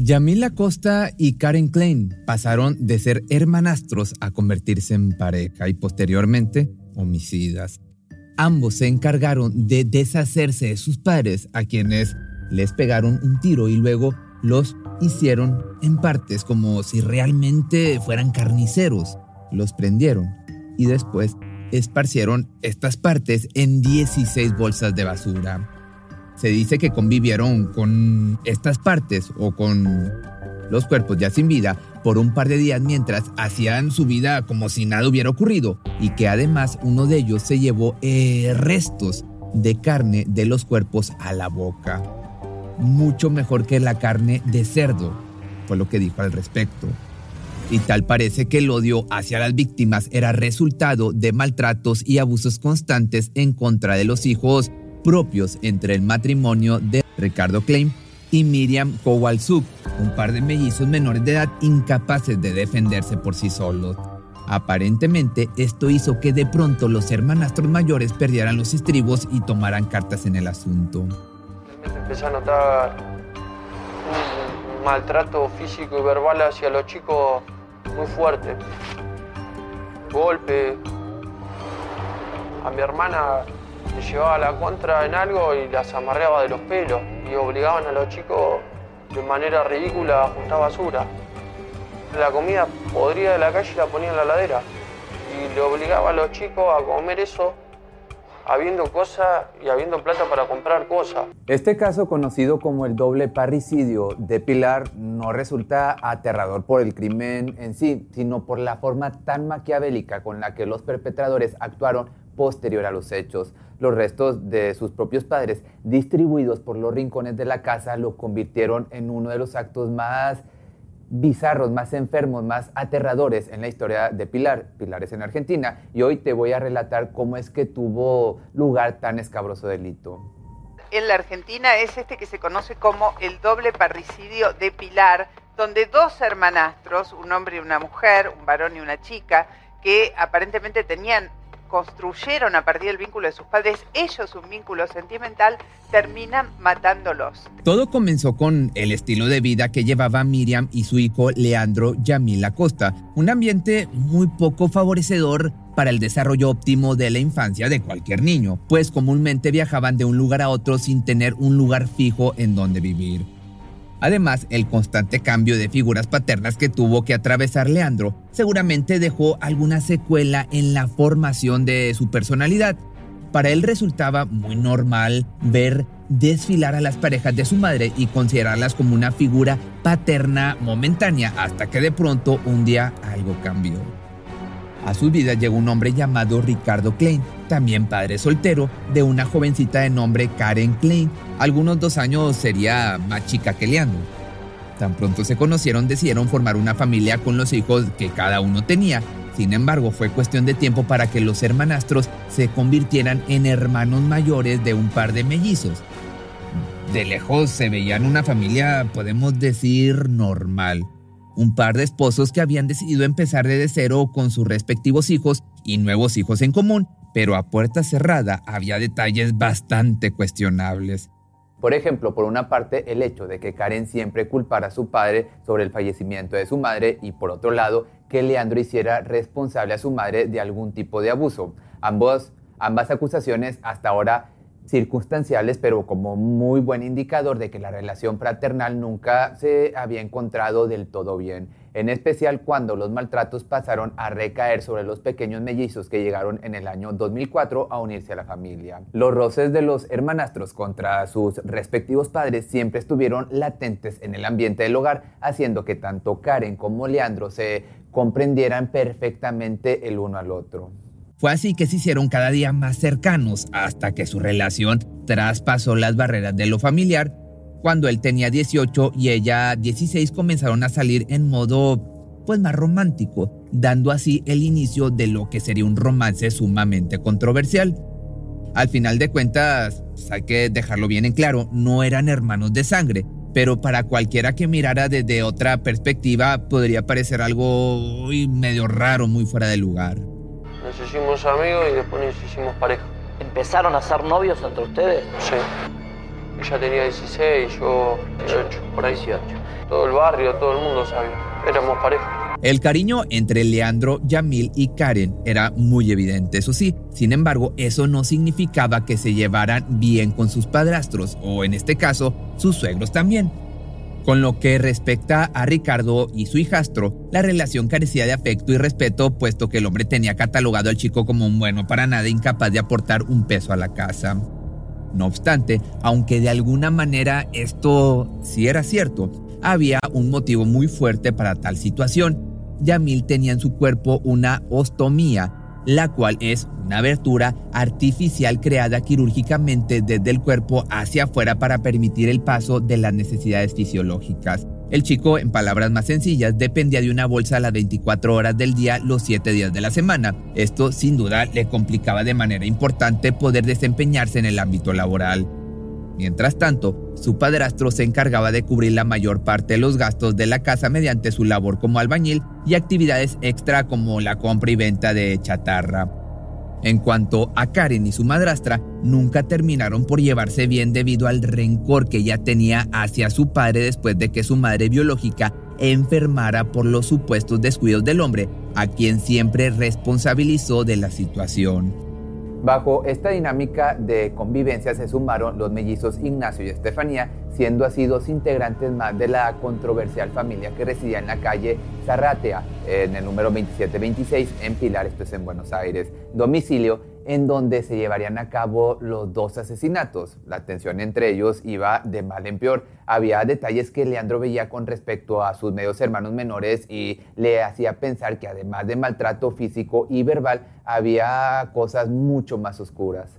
Yamila Costa y Karen Klein pasaron de ser hermanastros a convertirse en pareja y posteriormente homicidas. Ambos se encargaron de deshacerse de sus padres a quienes les pegaron un tiro y luego los hicieron en partes como si realmente fueran carniceros. Los prendieron y después esparcieron estas partes en 16 bolsas de basura. Se dice que convivieron con estas partes o con los cuerpos ya sin vida por un par de días mientras hacían su vida como si nada hubiera ocurrido y que además uno de ellos se llevó eh, restos de carne de los cuerpos a la boca. Mucho mejor que la carne de cerdo, fue lo que dijo al respecto. Y tal parece que el odio hacia las víctimas era resultado de maltratos y abusos constantes en contra de los hijos propios entre el matrimonio de Ricardo Klein y Miriam Kowalczuk, un par de mellizos menores de edad incapaces de defenderse por sí solos. Aparentemente, esto hizo que de pronto los hermanastros mayores perdieran los estribos y tomaran cartas en el asunto. Empecé a notar un maltrato físico y verbal hacia los chicos muy fuerte. Golpe. A mi hermana le llevaba la contra en algo y las amarreaba de los pelos y obligaban a los chicos de manera ridícula a juntar basura. La comida podrida de la calle la ponía en la ladera y le obligaba a los chicos a comer eso habiendo cosas y habiendo plata para comprar cosas. Este caso, conocido como el doble parricidio de Pilar, no resulta aterrador por el crimen en sí, sino por la forma tan maquiavélica con la que los perpetradores actuaron posterior a los hechos. Los restos de sus propios padres, distribuidos por los rincones de la casa, lo convirtieron en uno de los actos más bizarros, más enfermos, más aterradores en la historia de Pilar. Pilar es en Argentina y hoy te voy a relatar cómo es que tuvo lugar tan escabroso delito. En la Argentina es este que se conoce como el doble parricidio de Pilar, donde dos hermanastros, un hombre y una mujer, un varón y una chica, que aparentemente tenían construyeron a partir del vínculo de sus padres ellos un vínculo sentimental, terminan matándolos. Todo comenzó con el estilo de vida que llevaba Miriam y su hijo Leandro Yamil Acosta, un ambiente muy poco favorecedor para el desarrollo óptimo de la infancia de cualquier niño, pues comúnmente viajaban de un lugar a otro sin tener un lugar fijo en donde vivir. Además, el constante cambio de figuras paternas que tuvo que atravesar Leandro seguramente dejó alguna secuela en la formación de su personalidad. Para él resultaba muy normal ver desfilar a las parejas de su madre y considerarlas como una figura paterna momentánea hasta que de pronto un día algo cambió. A su vida llegó un hombre llamado Ricardo Klein, también padre soltero de una jovencita de nombre Karen Klein. Algunos dos años sería más chica que Leandro. Tan pronto se conocieron decidieron formar una familia con los hijos que cada uno tenía. Sin embargo, fue cuestión de tiempo para que los hermanastros se convirtieran en hermanos mayores de un par de mellizos. De lejos se veían una familia, podemos decir, normal un par de esposos que habían decidido empezar desde cero con sus respectivos hijos y nuevos hijos en común, pero a puerta cerrada había detalles bastante cuestionables. Por ejemplo, por una parte, el hecho de que Karen siempre culpara a su padre sobre el fallecimiento de su madre y por otro lado, que Leandro hiciera responsable a su madre de algún tipo de abuso. Ambos, ambas acusaciones hasta ahora circunstanciales, pero como muy buen indicador de que la relación fraternal nunca se había encontrado del todo bien, en especial cuando los maltratos pasaron a recaer sobre los pequeños mellizos que llegaron en el año 2004 a unirse a la familia. Los roces de los hermanastros contra sus respectivos padres siempre estuvieron latentes en el ambiente del hogar, haciendo que tanto Karen como Leandro se comprendieran perfectamente el uno al otro. Fue así que se hicieron cada día más cercanos hasta que su relación traspasó las barreras de lo familiar. Cuando él tenía 18 y ella 16 comenzaron a salir en modo pues más romántico, dando así el inicio de lo que sería un romance sumamente controversial. Al final de cuentas, pues, hay que dejarlo bien en claro, no eran hermanos de sangre, pero para cualquiera que mirara desde otra perspectiva podría parecer algo medio raro, muy fuera de lugar. Nos hicimos amigos y después nos hicimos pareja. ¿Empezaron a ser novios entre ustedes? Sí. Ella tenía 16, yo 18, por ahí. 18. Todo el barrio, todo el mundo sabía. Éramos pareja. El cariño entre Leandro, Yamil y Karen era muy evidente, eso sí. Sin embargo, eso no significaba que se llevaran bien con sus padrastros, o en este caso, sus suegros también. Con lo que respecta a Ricardo y su hijastro, la relación carecía de afecto y respeto, puesto que el hombre tenía catalogado al chico como un bueno para nada incapaz de aportar un peso a la casa. No obstante, aunque de alguna manera esto sí era cierto, había un motivo muy fuerte para tal situación, Yamil tenía en su cuerpo una ostomía, la cual es una abertura artificial creada quirúrgicamente desde el cuerpo hacia afuera para permitir el paso de las necesidades fisiológicas. El chico, en palabras más sencillas, dependía de una bolsa a las 24 horas del día, los 7 días de la semana. Esto sin duda le complicaba de manera importante poder desempeñarse en el ámbito laboral. Mientras tanto, su padrastro se encargaba de cubrir la mayor parte de los gastos de la casa mediante su labor como albañil y actividades extra como la compra y venta de chatarra. En cuanto a Karen y su madrastra, nunca terminaron por llevarse bien debido al rencor que ella tenía hacia su padre después de que su madre biológica enfermara por los supuestos descuidos del hombre, a quien siempre responsabilizó de la situación. Bajo esta dinámica de convivencia se sumaron los mellizos Ignacio y Estefanía, siendo así dos integrantes más de la controversial familia que residía en la calle Zarratea, en el número 2726 en Pilar, esto es en Buenos Aires, domicilio en donde se llevarían a cabo los dos asesinatos. La tensión entre ellos iba de mal en peor. Había detalles que Leandro veía con respecto a sus medios hermanos menores y le hacía pensar que además de maltrato físico y verbal, había cosas mucho más oscuras.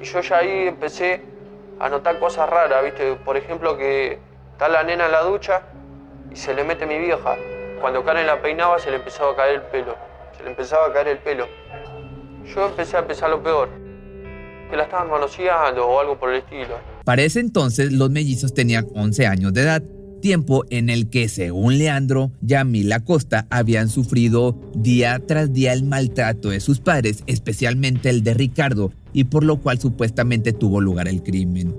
Yo ya ahí empecé a notar cosas raras, ¿viste? Por ejemplo, que está la nena en la ducha y se le mete mi vieja. Cuando Karen la peinaba se le empezaba a caer el pelo. Se le empezaba a caer el pelo yo empecé a pensar lo peor, que la estaban conociendo o algo por el estilo. Para ese entonces los mellizos tenían 11 años de edad, tiempo en el que, según Leandro, Yamil Acosta habían sufrido día tras día el maltrato de sus padres, especialmente el de Ricardo, y por lo cual supuestamente tuvo lugar el crimen.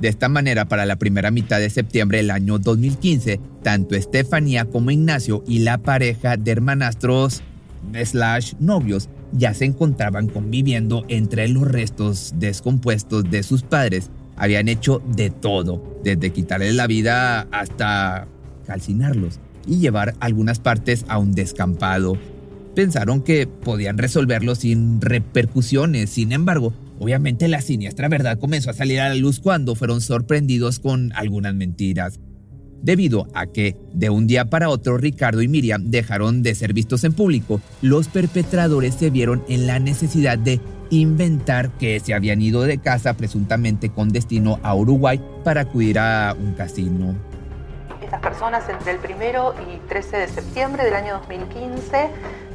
De esta manera, para la primera mitad de septiembre del año 2015, tanto Estefanía como Ignacio y la pareja de hermanastros slash novios ya se encontraban conviviendo entre los restos descompuestos de sus padres. Habían hecho de todo, desde quitarles la vida hasta calcinarlos y llevar algunas partes a un descampado. Pensaron que podían resolverlo sin repercusiones, sin embargo, obviamente la siniestra verdad comenzó a salir a la luz cuando fueron sorprendidos con algunas mentiras debido a que de un día para otro Ricardo y Miriam dejaron de ser vistos en público. Los perpetradores se vieron en la necesidad de inventar que se habían ido de casa presuntamente con destino a Uruguay para acudir a un casino. Estas personas entre el primero y 13 de septiembre del año 2015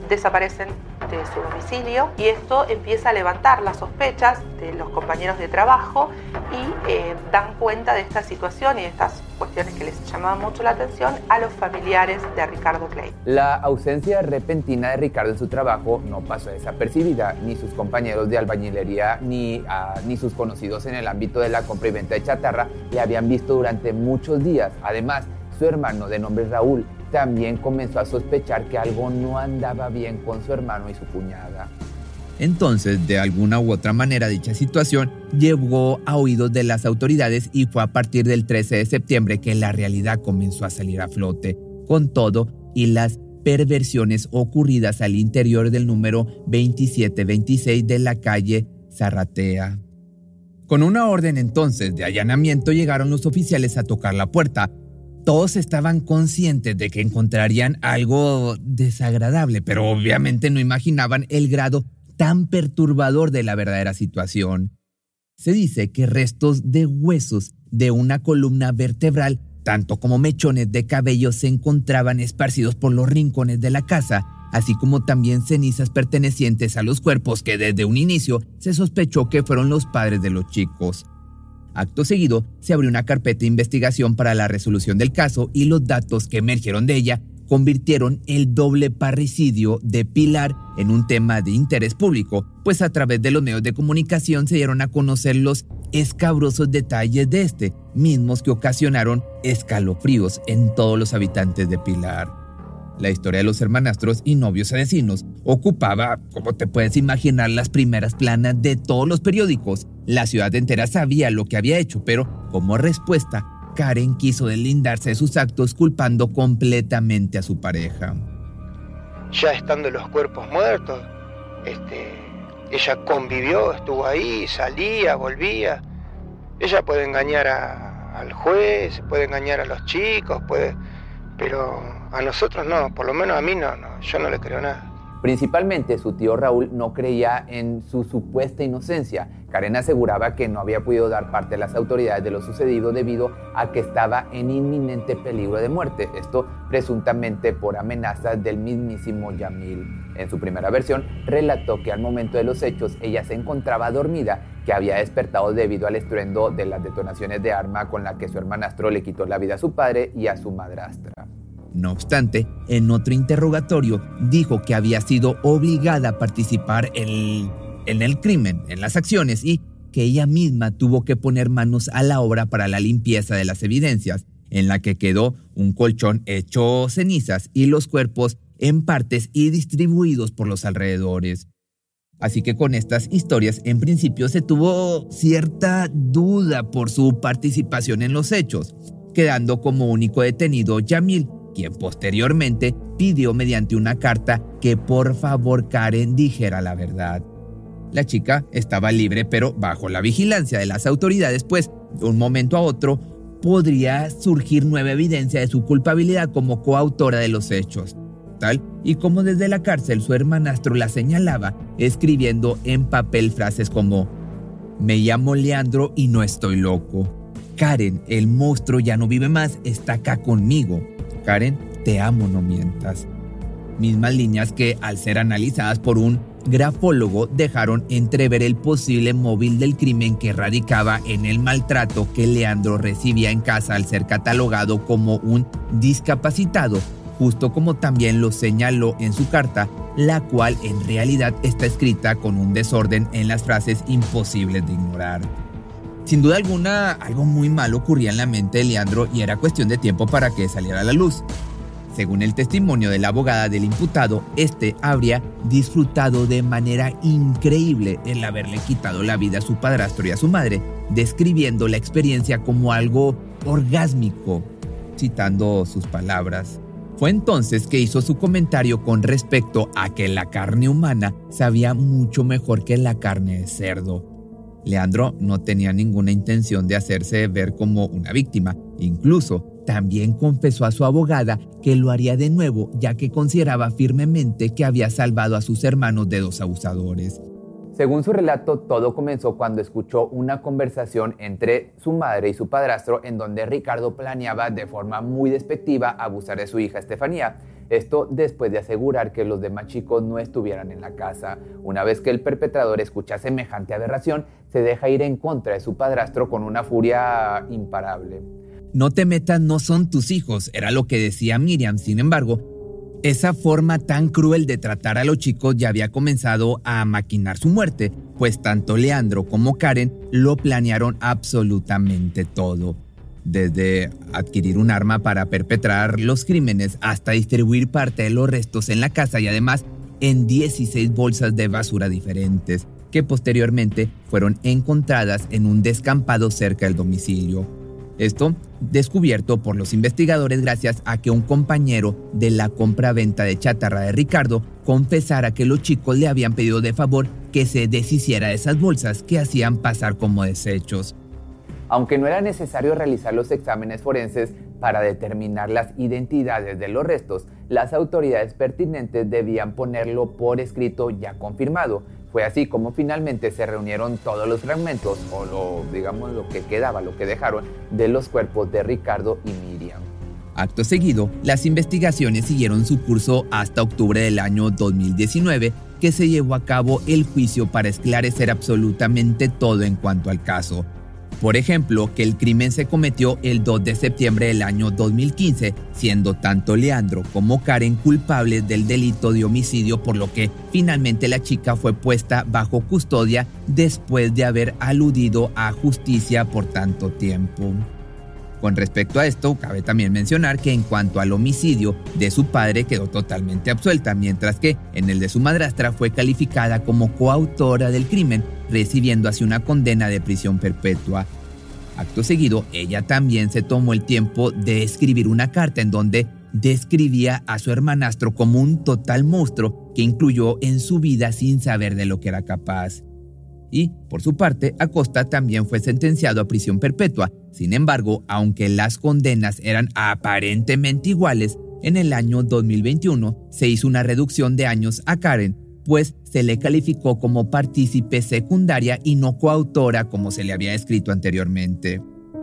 desaparecen de su domicilio y esto empieza a levantar las sospechas de los compañeros de trabajo y eh, dan cuenta de esta situación y de estas cuestiones que les llamaban mucho la atención a los familiares de Ricardo Clay. La ausencia repentina de Ricardo en su trabajo no pasó desapercibida, ni sus compañeros de albañilería ni, ni sus conocidos en el ámbito de la compra y venta de chatarra le habían visto durante muchos días. Además, su hermano de nombre Raúl también comenzó a sospechar que algo no andaba bien con su hermano y su cuñada. Entonces, de alguna u otra manera, dicha situación llegó a oídos de las autoridades y fue a partir del 13 de septiembre que la realidad comenzó a salir a flote, con todo y las perversiones ocurridas al interior del número 2726 de la calle Zarratea. Con una orden entonces de allanamiento llegaron los oficiales a tocar la puerta, todos estaban conscientes de que encontrarían algo desagradable, pero obviamente no imaginaban el grado tan perturbador de la verdadera situación. Se dice que restos de huesos de una columna vertebral, tanto como mechones de cabello, se encontraban esparcidos por los rincones de la casa, así como también cenizas pertenecientes a los cuerpos que desde un inicio se sospechó que fueron los padres de los chicos. Acto seguido, se abrió una carpeta de investigación para la resolución del caso y los datos que emergieron de ella convirtieron el doble parricidio de Pilar en un tema de interés público, pues a través de los medios de comunicación se dieron a conocer los escabrosos detalles de este, mismos que ocasionaron escalofríos en todos los habitantes de Pilar. La historia de los hermanastros y novios asesinos ocupaba, como te puedes imaginar, las primeras planas de todos los periódicos. La ciudad entera sabía lo que había hecho, pero como respuesta, Karen quiso deslindarse de sus actos culpando completamente a su pareja. Ya estando los cuerpos muertos, este, ella convivió, estuvo ahí, salía, volvía. Ella puede engañar al juez, puede engañar a los chicos, puede, pero a nosotros no, por lo menos a mí no, no yo no le creo nada. Principalmente su tío Raúl no creía en su supuesta inocencia. Karen aseguraba que no había podido dar parte a las autoridades de lo sucedido debido a que estaba en inminente peligro de muerte, esto presuntamente por amenazas del mismísimo Yamil. En su primera versión relató que al momento de los hechos ella se encontraba dormida, que había despertado debido al estruendo de las detonaciones de arma con la que su hermanastro le quitó la vida a su padre y a su madrastra. No obstante, en otro interrogatorio dijo que había sido obligada a participar en el, crimen, en las acciones, y que ella misma tuvo que poner manos a la obra para la limpieza de las evidencias, en la que quedó un colchón hecho cenizas y los cuerpos en partes y distribuidos por los alrededores. Así que con estas historias en principio se tuvo cierta duda por su participación en los hechos, quedando como único detenido Yamil, quien posteriormente pidió mediante una carta que por favor Karen dijera la verdad. La chica estaba libre pero bajo la vigilancia de las autoridades, pues de un momento a otro podría surgir nueva evidencia de su culpabilidad como coautora de los hechos. Tal y como desde la cárcel su hermanastro la señalaba, escribiendo en papel frases como Me llamo Leandro y no estoy loco. Karen, el monstruo ya no vive más, está acá conmigo. Karen, te amo, no mientas. Mismas líneas que, al ser analizadas por un grafólogo, dejaron entrever el posible móvil del crimen que radicaba en el maltrato que Leandro recibía en casa al ser catalogado como un discapacitado, justo como también lo señaló en su carta, la cual en realidad está escrita con un desorden en las frases imposibles de ignorar. Sin duda alguna, algo muy malo ocurría en la mente de Leandro y era cuestión de tiempo para que saliera a la luz. Según el testimonio de la abogada del imputado, este habría disfrutado de manera increíble el haberle quitado la vida a su padrastro y a su madre, describiendo la experiencia como algo orgásmico, citando sus palabras. Fue entonces que hizo su comentario con respecto a que la carne humana sabía mucho mejor que la carne de cerdo Leandro no tenía ninguna intención de hacerse ver como una víctima. Incluso también confesó a su abogada que lo haría de nuevo ya que consideraba firmemente que había salvado a sus hermanos de dos abusadores. Según su relato, todo comenzó cuando escuchó una conversación entre su madre y su padrastro en donde Ricardo planeaba de forma muy despectiva abusar de su hija Estefanía. Esto después de asegurar que los demás chicos no estuvieran en la casa. Una vez que el perpetrador escucha semejante aberración, se deja ir en contra de su padrastro con una furia imparable. No te metas, no son tus hijos, era lo que decía Miriam. Sin embargo, esa forma tan cruel de tratar a los chicos ya había comenzado a maquinar su muerte, pues tanto Leandro como Karen lo planearon absolutamente todo. Desde adquirir un arma para perpetrar los crímenes hasta distribuir parte de los restos en la casa y además en 16 bolsas de basura diferentes, que posteriormente fueron encontradas en un descampado cerca del domicilio. Esto descubierto por los investigadores gracias a que un compañero de la compra-venta de chatarra de Ricardo confesara que los chicos le habían pedido de favor que se deshiciera de esas bolsas que hacían pasar como desechos. Aunque no era necesario realizar los exámenes forenses para determinar las identidades de los restos, las autoridades pertinentes debían ponerlo por escrito ya confirmado, fue así como finalmente se reunieron todos los fragmentos, o lo, digamos lo que quedaba, lo que dejaron, de los cuerpos de Ricardo y Miriam. Acto seguido, las investigaciones siguieron su curso hasta octubre del año 2019, que se llevó a cabo el juicio para esclarecer absolutamente todo en cuanto al caso. Por ejemplo, que el crimen se cometió el 2 de septiembre del año 2015, siendo tanto Leandro como Karen culpables del delito de homicidio, por lo que finalmente la chica fue puesta bajo custodia después de haber aludido a justicia por tanto tiempo. Con respecto a esto, cabe también mencionar que en cuanto al homicidio de su padre quedó totalmente absuelta, mientras que en el de su madrastra fue calificada como coautora del crimen, recibiendo así una condena de prisión perpetua. Acto seguido, ella también se tomó el tiempo de escribir una carta en donde describía a su hermanastro como un total monstruo que incluyó en su vida sin saber de lo que era capaz y, por su parte, Acosta también fue sentenciado a prisión perpetua. Sin embargo, aunque las condenas eran aparentemente iguales, en el año 2021 se hizo una reducción de años a Karen, pues se le calificó como partícipe secundaria y no coautora como se le había escrito anteriormente.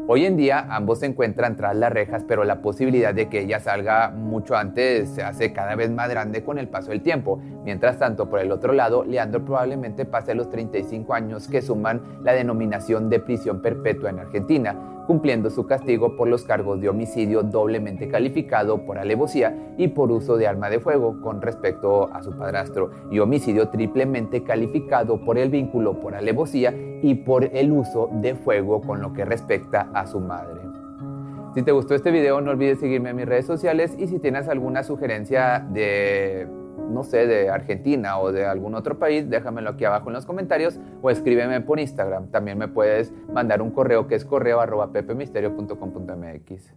Hoy en día ambos se encuentran tras las rejas, pero la posibilidad de que ella salga mucho antes se hace cada vez más grande con el paso del tiempo. Mientras tanto, por el otro lado, Leandro probablemente pase los 35 años que suman la denominación de prisión perpetua en Argentina cumpliendo su castigo por los cargos de homicidio doblemente calificado por alevosía y por uso de arma de fuego con respecto a su padrastro y homicidio triplemente calificado por el vínculo por alevosía y por el uso de fuego con lo que respecta a su madre. Si te gustó este video no olvides seguirme en mis redes sociales y si tienes alguna sugerencia de no sé, de Argentina o de algún otro país, déjamelo aquí abajo en los comentarios o escríbeme por Instagram. También me puedes mandar un correo que es correo arroba pepemisterio.com.mx.